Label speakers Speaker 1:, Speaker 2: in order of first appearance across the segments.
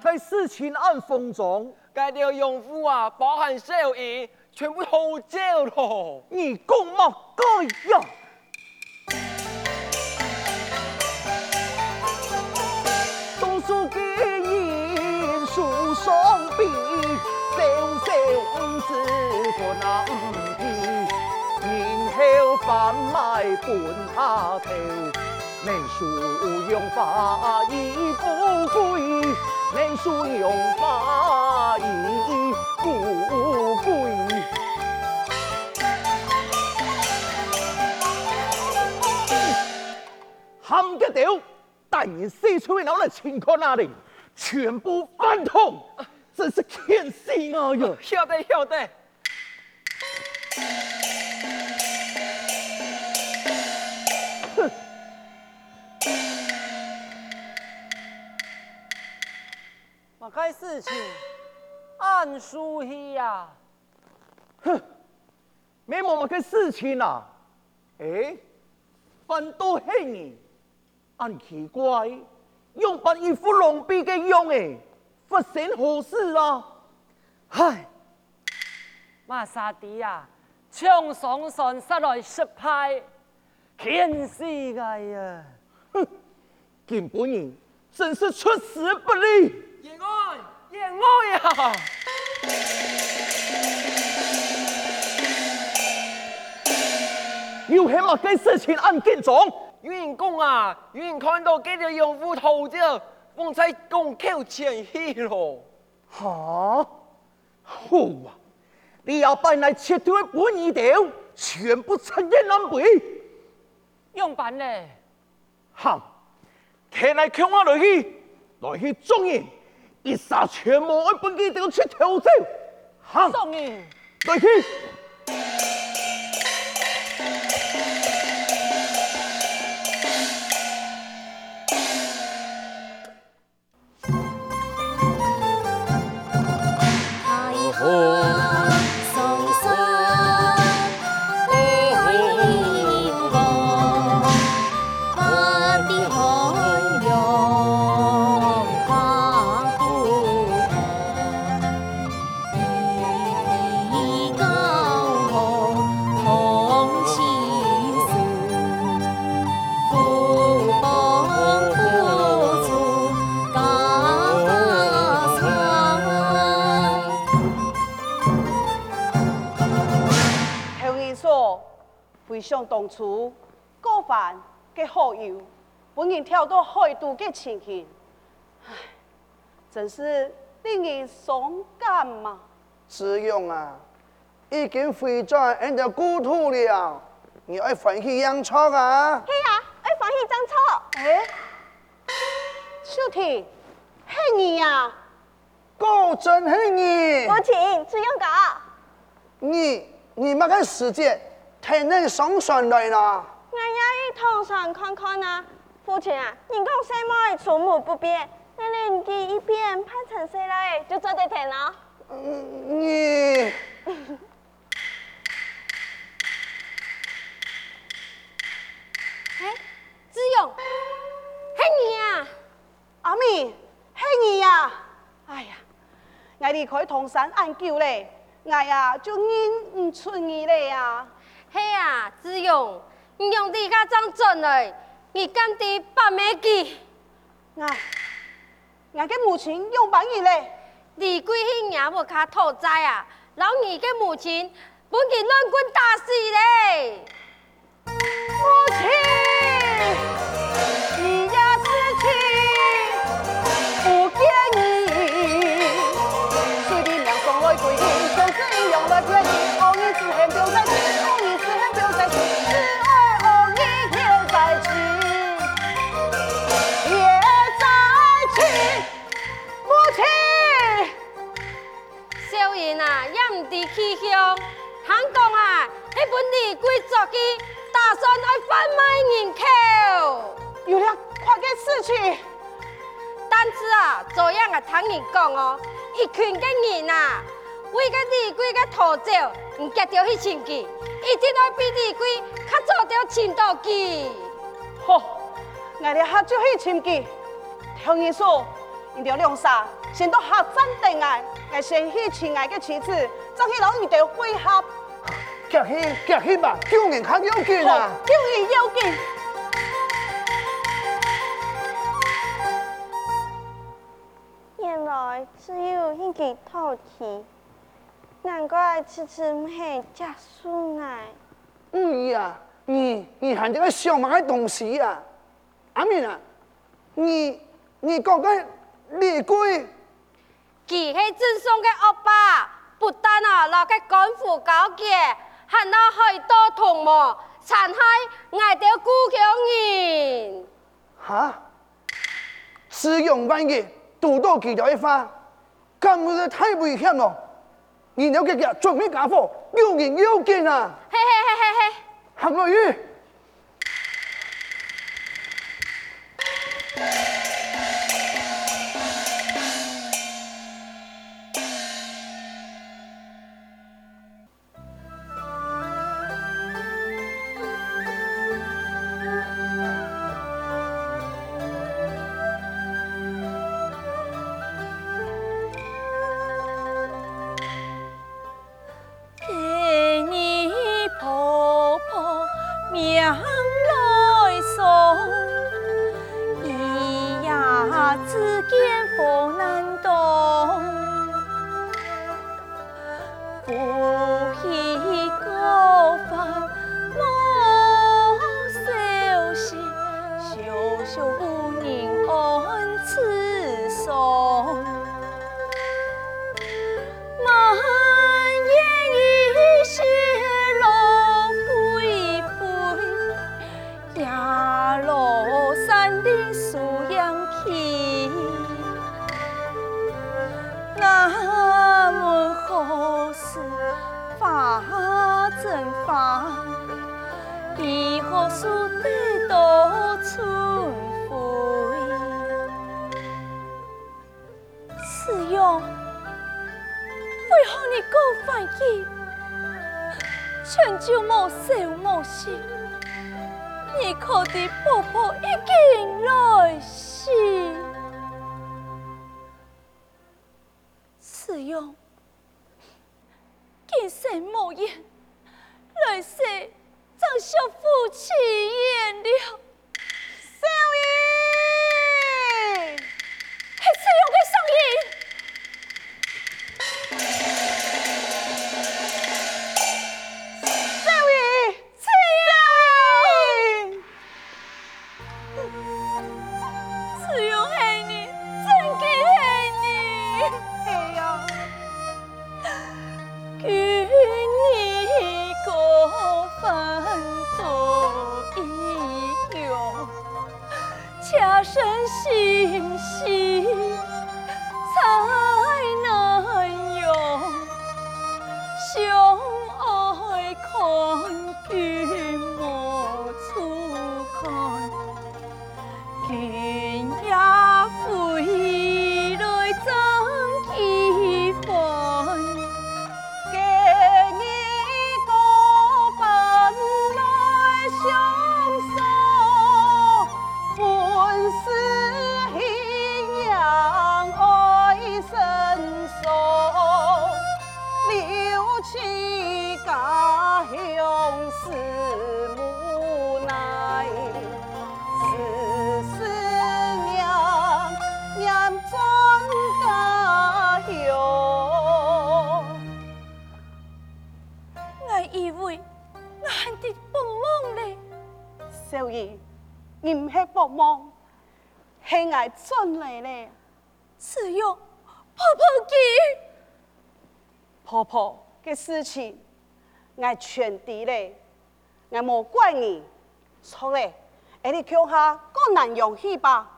Speaker 1: 该事情按风中，
Speaker 2: 该条用户啊，包含收益，全部偷走了。
Speaker 1: 你讲嘛该呀？读书给人书上笔，小小五子过那五皮，然后贩卖半下头，念书用法已不归。念书用法已不归，冚个屌！但愿四处老来情况那里，全部翻通，真是天死我哟！
Speaker 2: 晓得晓得。
Speaker 3: 该事情按书去呀！
Speaker 1: 哼，没么么个事情啊！哎，反倒是你，按奇怪，用把一副龙臂给用诶，发生何事啊？
Speaker 3: 嗨，马沙迪呀，枪上山杀来失败，天死个呀！
Speaker 1: 哼，根本人真是出师不利。
Speaker 2: 我，呀！
Speaker 1: 有什么该事情按紧装？
Speaker 2: 有人讲啊，有人看到几条用户头像，放在公口前去咯。
Speaker 1: 哈？好啊！你要把那切断本二条，全部拆人南北，
Speaker 3: 用办嘞？
Speaker 1: 好，看来看我落去，落去中人。一杀全部爱本机都出头走，好，对去。
Speaker 4: 想当初过饭嘅好友，本人跳到海都嘅情形，唉，真是令人伤感嘛。
Speaker 5: 子勇啊，已经回转人家故土了，你爱欢喜养草啊？
Speaker 4: 系啊，爱欢喜长草。哎，秀婷，是你呀？
Speaker 5: 果真系你。
Speaker 4: 父亲，子勇哥。
Speaker 5: 你你乜个时间？天能上船来了，
Speaker 4: 我要去唐山看看啊！父亲啊，你讲什么出门不变，那年纪一变派成谁来就做得成了。
Speaker 5: 嗯，你，
Speaker 4: 哎，子勇，是你啊！阿妹，是你呀！哎呀，我离开唐山很久嘞，我呀就认唔出你嘞呀。
Speaker 6: 嘿啊，子勇，你用地卡张准嘞，你干地把没记？
Speaker 4: 啊，俺个母亲用帮你嘞，
Speaker 6: 你贵姓也无卡讨债啊，老二个母亲本给乱棍打死嘞。
Speaker 4: 母亲，你呀死去不见你，随便两双来归，
Speaker 6: 气象，香港啊，迄本李贵作的，打算来贩卖人口，
Speaker 4: 有了快点死去。
Speaker 6: 但是啊，这样啊，听你讲哦，一群个人啊，为个二鬼个逃走，唔结掉去亲戚，一定要比二鬼较早掉青岛去。
Speaker 4: 好，我哋下就去亲戚。听你说，你条两煞先到客栈等我，我先去亲爱个妻子，再去老二条会合。
Speaker 5: 夹去夹去吧，救人较要紧
Speaker 4: 好
Speaker 5: 啊！，
Speaker 4: 救人要紧。
Speaker 7: 原来只有一个陶器，难怪迟迟唔系结束爱。
Speaker 5: 嗯呀，你你还这个小马的东西呀、阿敏啊，你你讲个李逵，
Speaker 6: 佢系赠送嘅恶霸，不但啊那个官府高洁，还攞许多同谋，残害我哋故乡人。
Speaker 5: 哈，使用万一，独到几条一发，根本是太危险了。你要给佢准备家伙，有人有见啊！
Speaker 6: 嘿嘿嘿嘿嘿。
Speaker 5: 韩国瑜。
Speaker 8: 世间不能懂？以后数得到处飞。此样。为何你够反应？全就莫笑莫笑，你可的婆婆已经来袭。怎修夫妻言了？婆婆
Speaker 4: 嘅事情，我全知咧，我冇怪你，错咧，诶你乡下够难用去吧，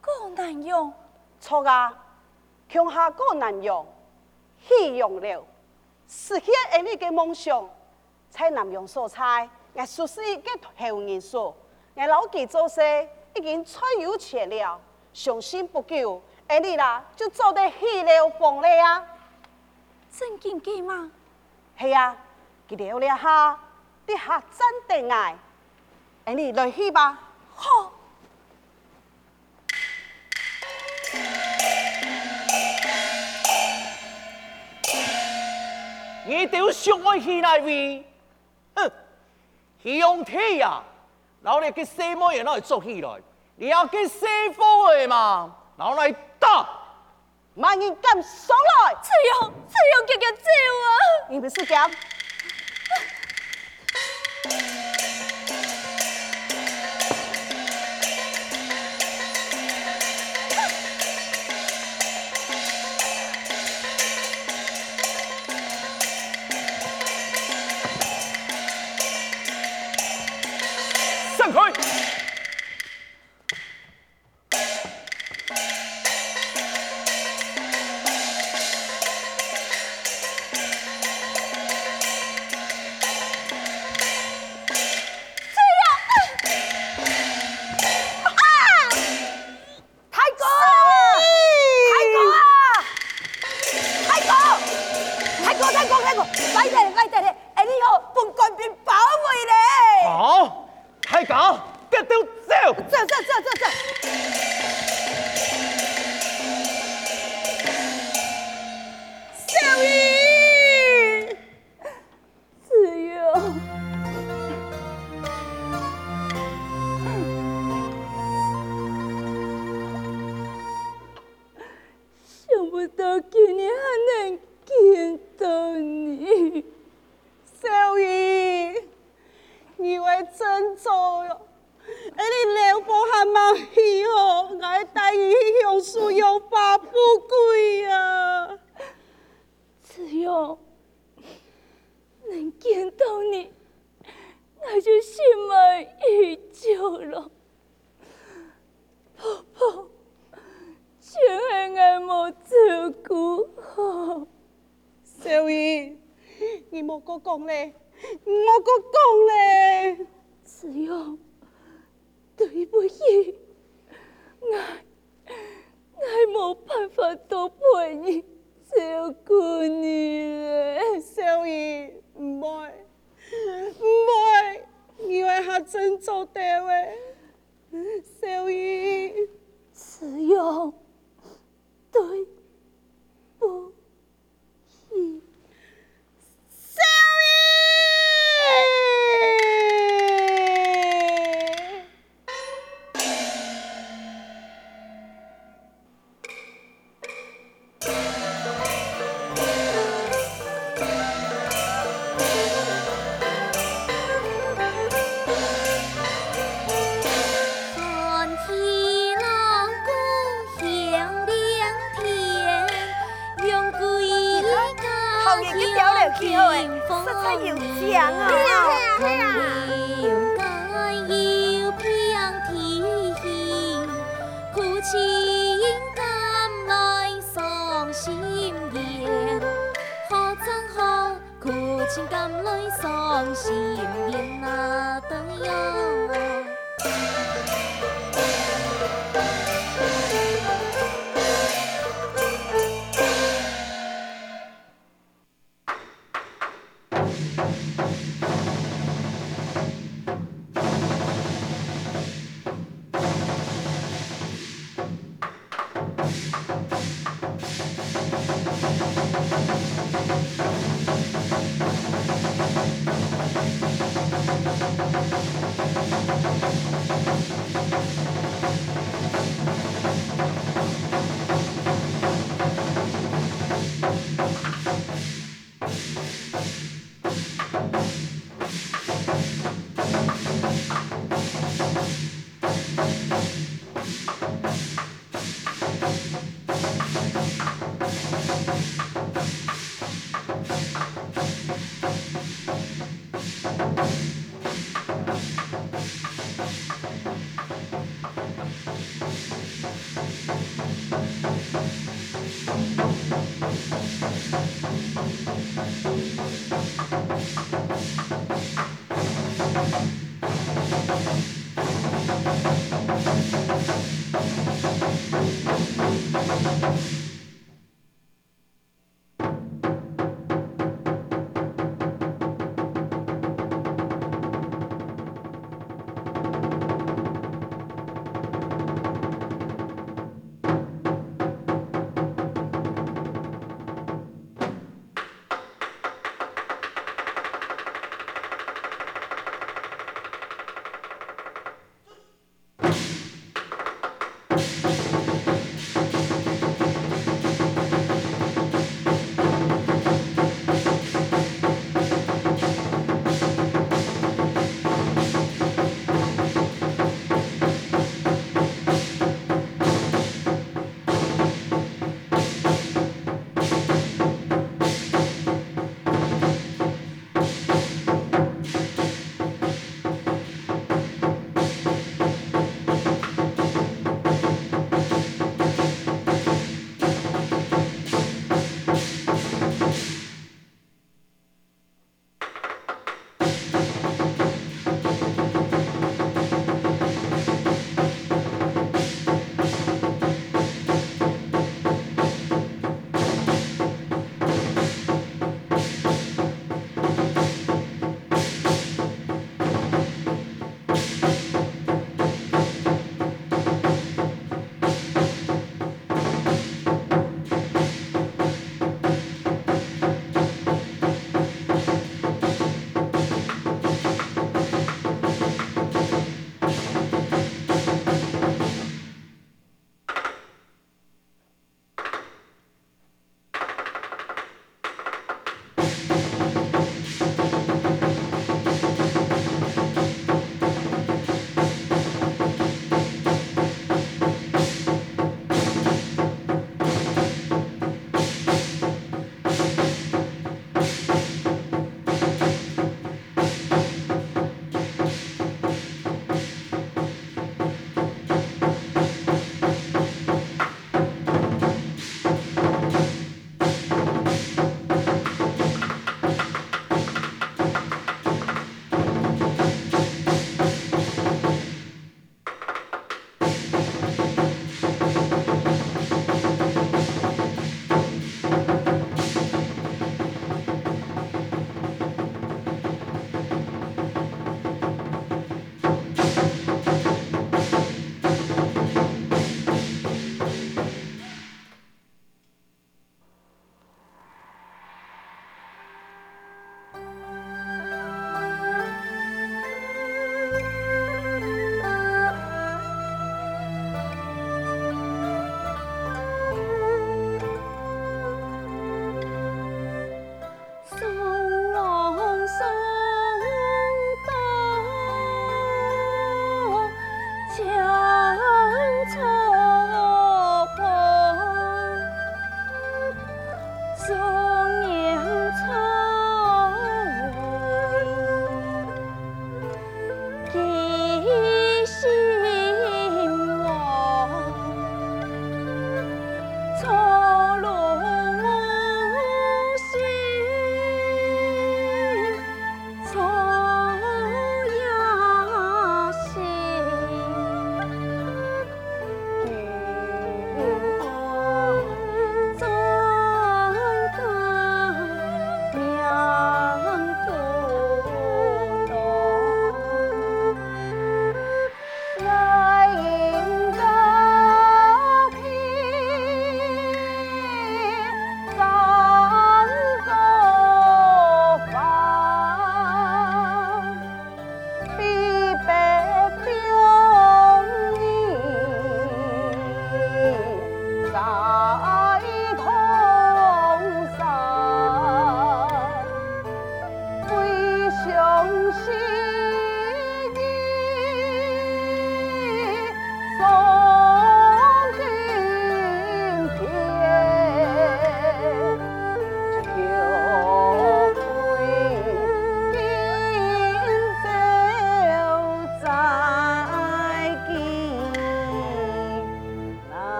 Speaker 8: 够难用，
Speaker 4: 错啊，乡下够难用，去用了，实现诶你嘅梦想，在南洋所菜，我熟悉嘅后人说，我老记做事已经出有钱了，相信不久，诶你啦就做得起了房了啊。
Speaker 8: 真见机吗？
Speaker 4: 系啊佢了有你下啲客真定你来去吧
Speaker 8: 好
Speaker 1: 你都想我去那边哼你用体啊然后去 say 你要去西府的嘛老来
Speaker 4: 慢一敢上来？
Speaker 8: 吃药吃药赶紧走啊。
Speaker 4: 你不是讲時にはねん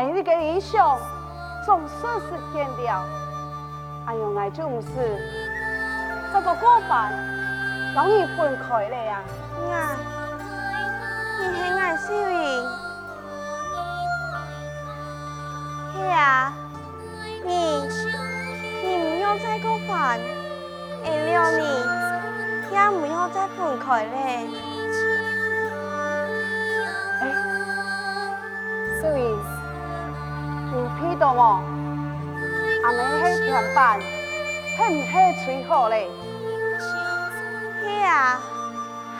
Speaker 4: 哎，你个理想总算实现了。哎呦，我就唔是这个过犯，让你分开了呀。
Speaker 7: 呀，你系我小姨。系啊，你你唔要再过犯。哎，了你，也唔要再分开嘞。
Speaker 4: 哎，小姨，你批到冇？阿妹喺上班，系唔系吹好嘞？
Speaker 7: 嘿啊，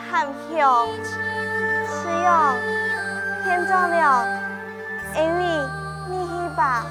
Speaker 7: 含笑，是用，天早了，因为，你去吧。